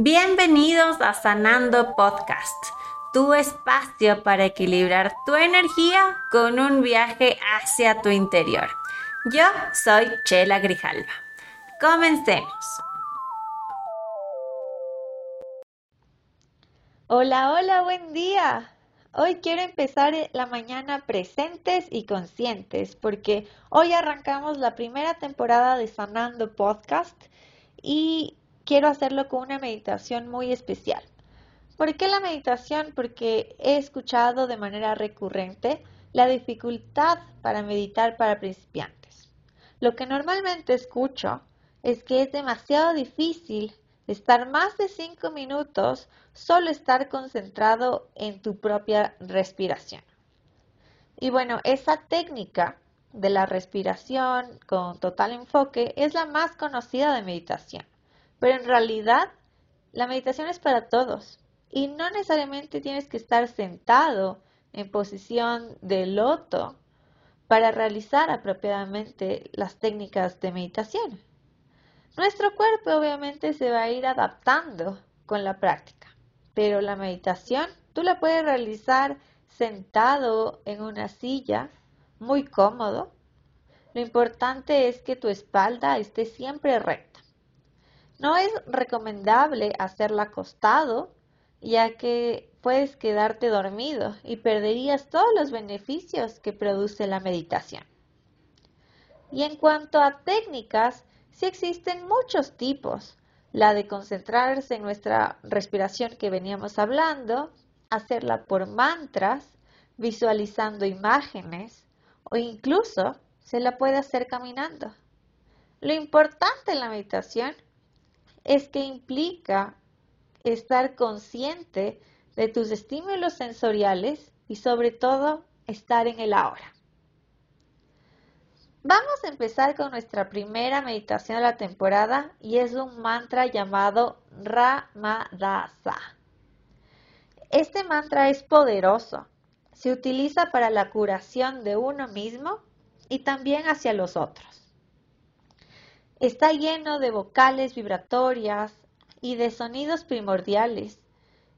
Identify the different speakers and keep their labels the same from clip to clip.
Speaker 1: Bienvenidos a Sanando Podcast, tu espacio para equilibrar tu energía con un viaje hacia tu interior. Yo soy Chela Grijalva. Comencemos.
Speaker 2: Hola, hola, buen día. Hoy quiero empezar la mañana presentes y conscientes porque hoy arrancamos la primera temporada de Sanando Podcast y quiero hacerlo con una meditación muy especial. ¿Por qué la meditación? Porque he escuchado de manera recurrente la dificultad para meditar para principiantes. Lo que normalmente escucho es que es demasiado difícil estar más de cinco minutos solo estar concentrado en tu propia respiración. Y bueno, esa técnica de la respiración con total enfoque es la más conocida de meditación. Pero en realidad, la meditación es para todos y no necesariamente tienes que estar sentado en posición de loto para realizar apropiadamente las técnicas de meditación. Nuestro cuerpo obviamente se va a ir adaptando con la práctica, pero la meditación tú la puedes realizar sentado en una silla, muy cómodo. Lo importante es que tu espalda esté siempre recta. No es recomendable hacerla acostado, ya que puedes quedarte dormido y perderías todos los beneficios que produce la meditación. Y en cuanto a técnicas, sí existen muchos tipos. La de concentrarse en nuestra respiración que veníamos hablando, hacerla por mantras, visualizando imágenes o incluso se la puede hacer caminando. Lo importante en la meditación es que implica estar consciente de tus estímulos sensoriales y sobre todo estar en el ahora. Vamos a empezar con nuestra primera meditación de la temporada y es un mantra llamado Ramadasa. Este mantra es poderoso. Se utiliza para la curación de uno mismo y también hacia los otros. Está lleno de vocales vibratorias y de sonidos primordiales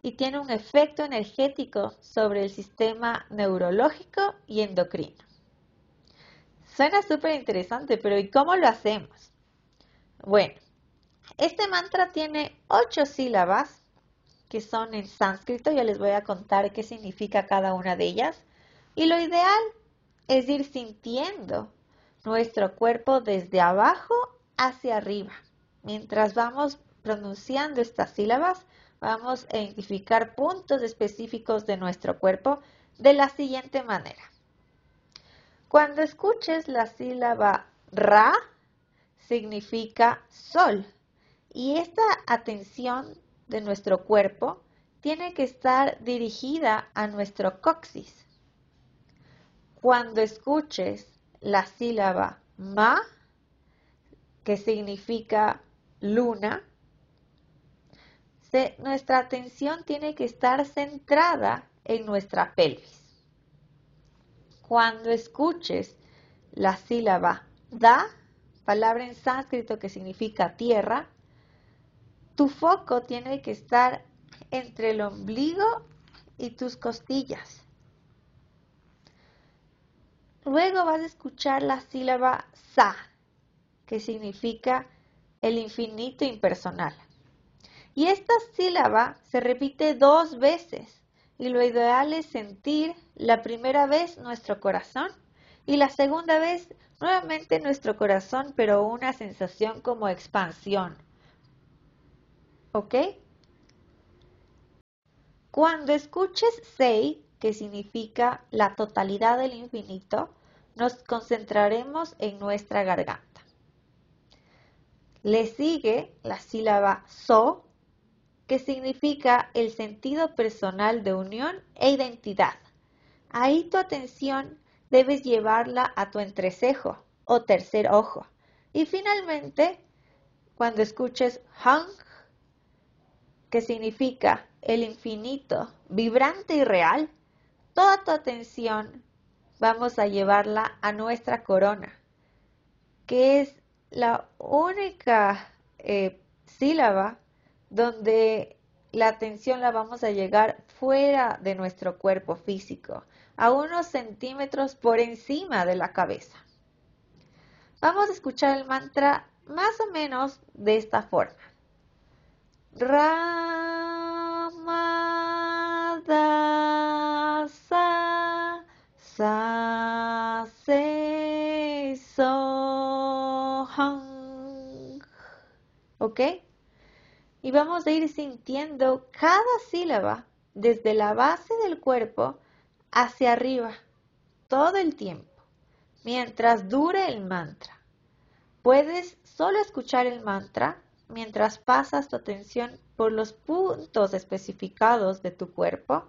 Speaker 2: y tiene un efecto energético sobre el sistema neurológico y endocrino. Suena súper interesante, pero ¿y cómo lo hacemos? Bueno, este mantra tiene ocho sílabas que son en sánscrito, ya les voy a contar qué significa cada una de ellas. Y lo ideal es ir sintiendo nuestro cuerpo desde abajo hacia arriba. Mientras vamos pronunciando estas sílabas, vamos a identificar puntos específicos de nuestro cuerpo de la siguiente manera. Cuando escuches la sílaba Ra, significa sol. Y esta atención de nuestro cuerpo tiene que estar dirigida a nuestro coxis. Cuando escuches la sílaba Ma, que significa luna, nuestra atención tiene que estar centrada en nuestra pelvis. Cuando escuches la sílaba da, palabra en sánscrito que significa tierra, tu foco tiene que estar entre el ombligo y tus costillas. Luego vas a escuchar la sílaba sa, que significa el infinito impersonal. Y esta sílaba se repite dos veces y lo ideal es sentir la primera vez nuestro corazón y la segunda vez nuevamente nuestro corazón, pero una sensación como expansión. ¿Ok? Cuando escuches Sei, que significa la totalidad del infinito, nos concentraremos en nuestra garganta. Le sigue la sílaba so, que significa el sentido personal de unión e identidad. Ahí tu atención debes llevarla a tu entrecejo o tercer ojo. Y finalmente, cuando escuches hung, que significa el infinito, vibrante y real, toda tu atención vamos a llevarla a nuestra corona, que es la única eh, sílaba donde la atención la vamos a llegar fuera de nuestro cuerpo físico, a unos centímetros por encima de la cabeza. Vamos a escuchar el mantra más o menos de esta forma. Ramadasa sa se ¿Ok? Y vamos a ir sintiendo cada sílaba desde la base del cuerpo hacia arriba todo el tiempo, mientras dure el mantra. Puedes solo escuchar el mantra mientras pasas tu atención por los puntos especificados de tu cuerpo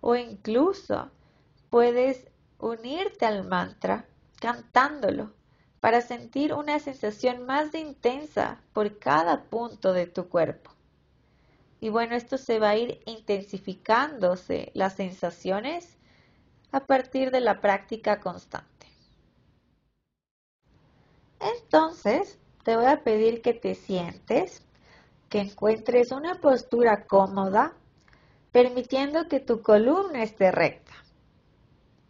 Speaker 2: o incluso puedes unirte al mantra cantándolo para sentir una sensación más intensa por cada punto de tu cuerpo. Y bueno, esto se va a ir intensificándose las sensaciones a partir de la práctica constante. Entonces, te voy a pedir que te sientes, que encuentres una postura cómoda, permitiendo que tu columna esté recta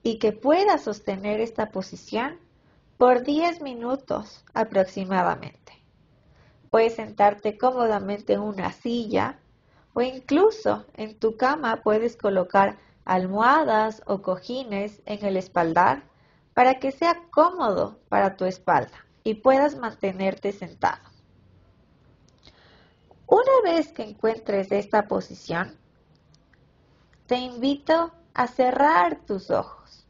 Speaker 2: y que puedas sostener esta posición por 10 minutos aproximadamente. Puedes sentarte cómodamente en una silla o incluso en tu cama puedes colocar almohadas o cojines en el espaldar para que sea cómodo para tu espalda y puedas mantenerte sentado. Una vez que encuentres esta posición, te invito a cerrar tus ojos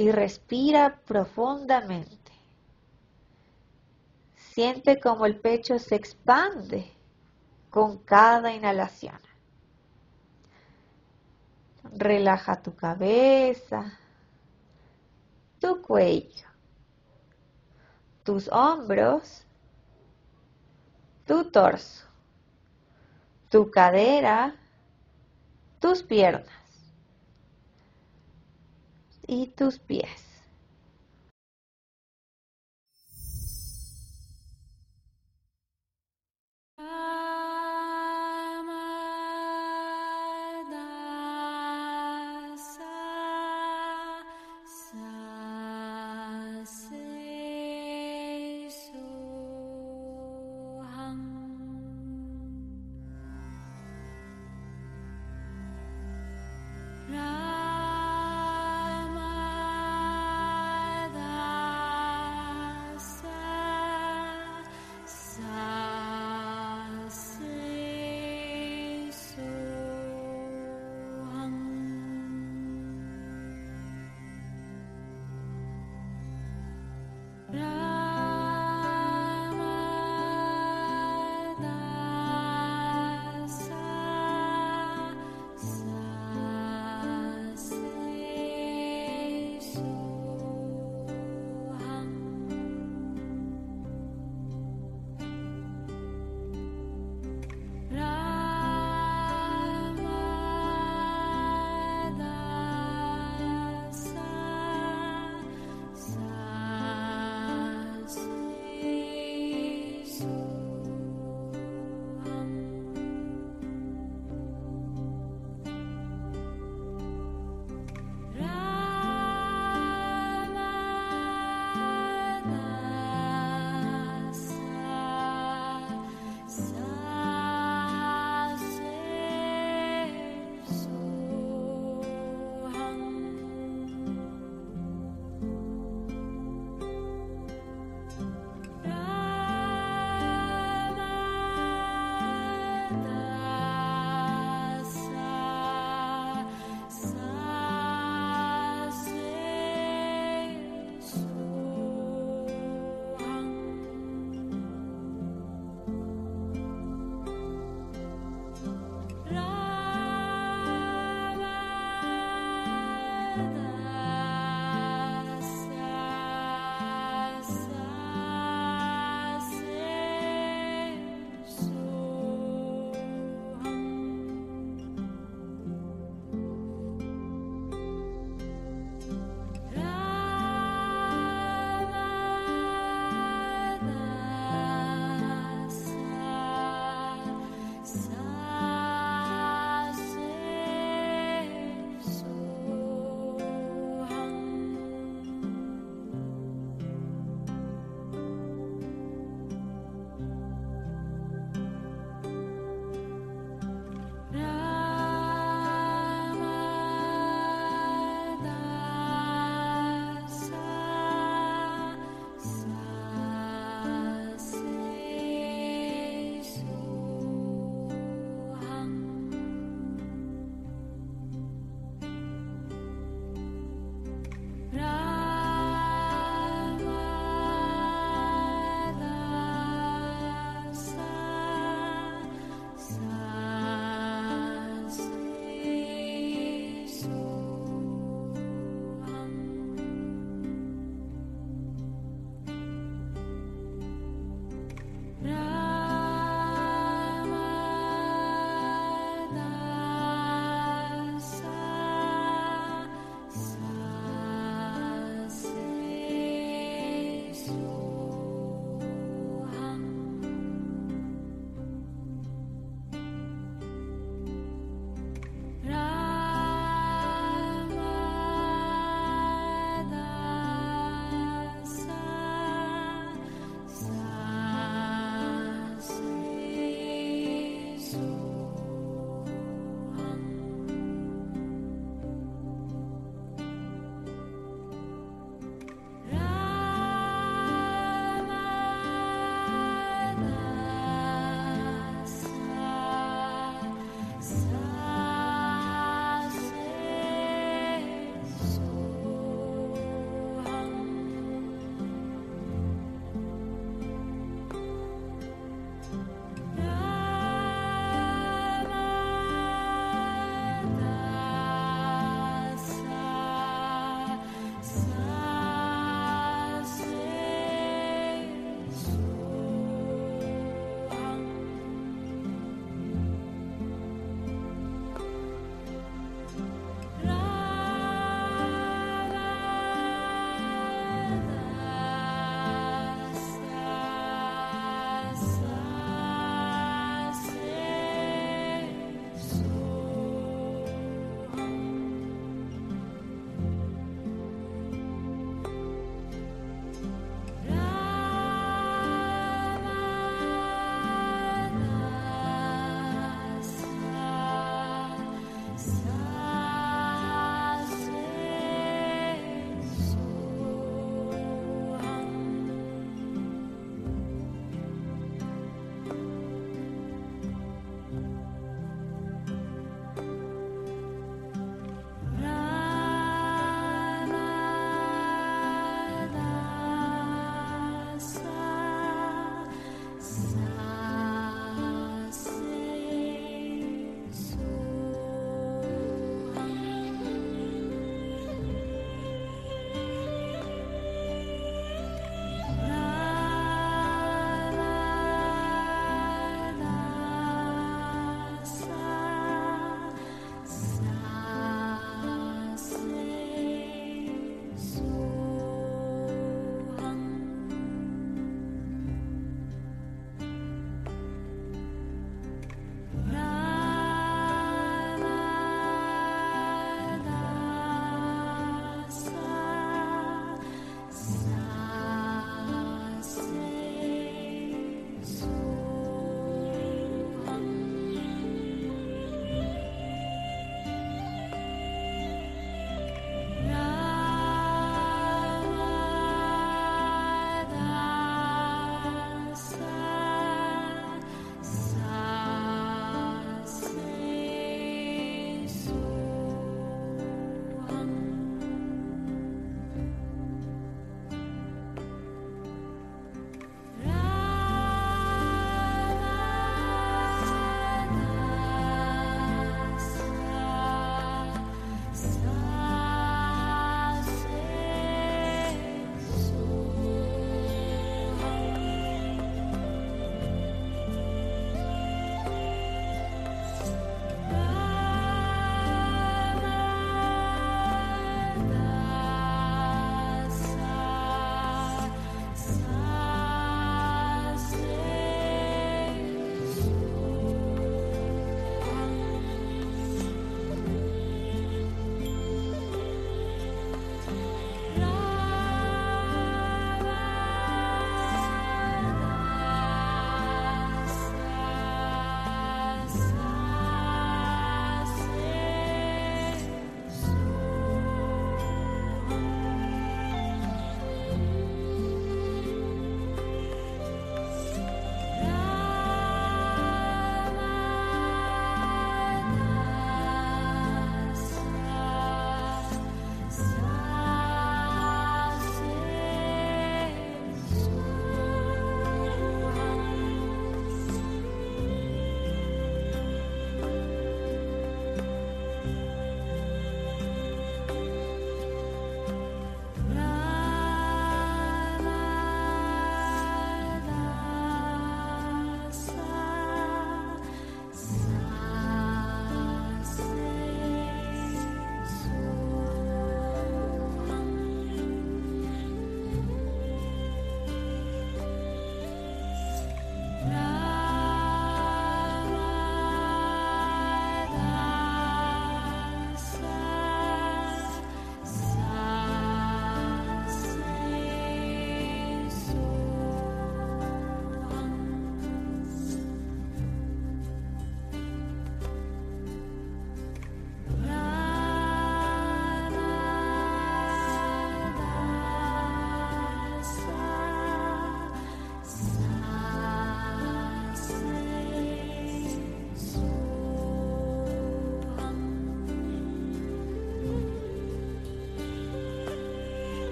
Speaker 2: y respira profundamente. Siente como el pecho se expande con cada inhalación. Relaja tu cabeza, tu cuello, tus hombros, tu torso, tu cadera, tus piernas y tus pies. Ah.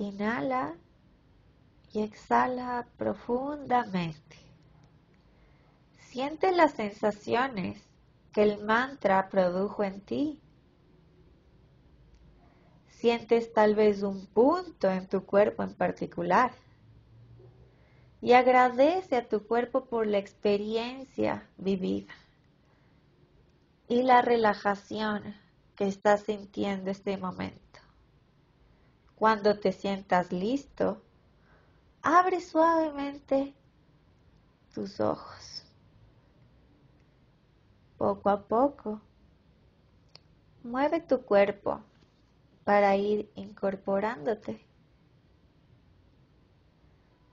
Speaker 2: Inhala y exhala profundamente. Siente las sensaciones que el mantra produjo en ti. Sientes tal vez un punto en tu cuerpo en particular. Y agradece a tu cuerpo por la experiencia vivida y la relajación que estás sintiendo este momento. Cuando te sientas listo, abre suavemente tus ojos. Poco a poco, mueve tu cuerpo para ir incorporándote.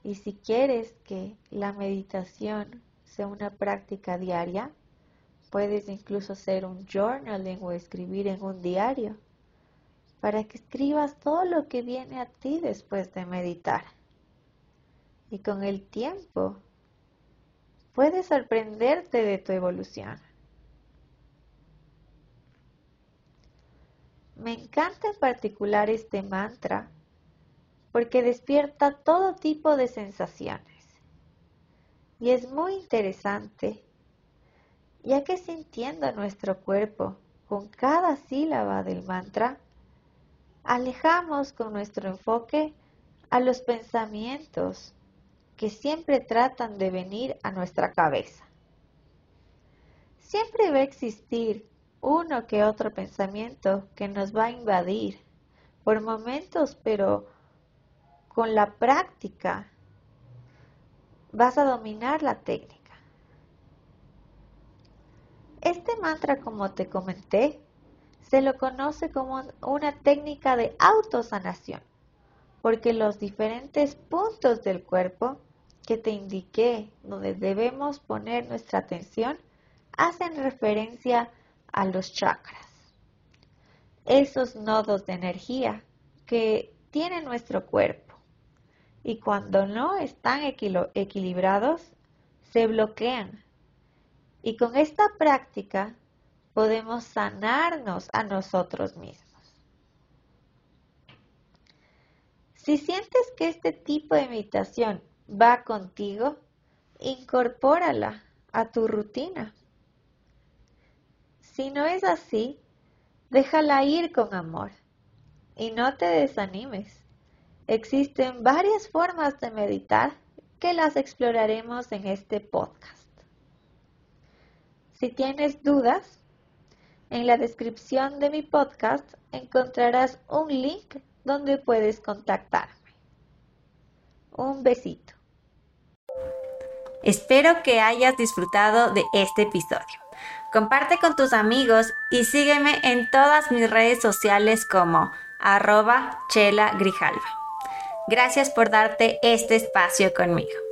Speaker 2: Y si quieres que la meditación sea una práctica diaria, puedes incluso hacer un journaling o escribir en un diario para que escribas todo lo que viene a ti después de meditar. Y con el tiempo puedes sorprenderte de tu evolución. Me encanta en particular este mantra porque despierta todo tipo de sensaciones. Y es muy interesante, ya que sintiendo nuestro cuerpo con cada sílaba del mantra, alejamos con nuestro enfoque a los pensamientos que siempre tratan de venir a nuestra cabeza. Siempre va a existir uno que otro pensamiento que nos va a invadir por momentos, pero con la práctica vas a dominar la técnica. Este mantra, como te comenté, se lo conoce como una técnica de autosanación, porque los diferentes puntos del cuerpo que te indiqué donde debemos poner nuestra atención hacen referencia a los chakras. Esos nodos de energía que tiene nuestro cuerpo. Y cuando no están equilibrados, se bloquean. Y con esta práctica podemos sanarnos a nosotros mismos. Si sientes que este tipo de meditación va contigo, incorpórala a tu rutina. Si no es así, déjala ir con amor y no te desanimes. Existen varias formas de meditar que las exploraremos en este podcast. Si tienes dudas, en la descripción de mi podcast encontrarás un link donde puedes contactarme. Un besito.
Speaker 1: Espero que hayas disfrutado de este episodio. Comparte con tus amigos y sígueme en todas mis redes sociales como arroba chela grijalva. Gracias por darte este espacio conmigo.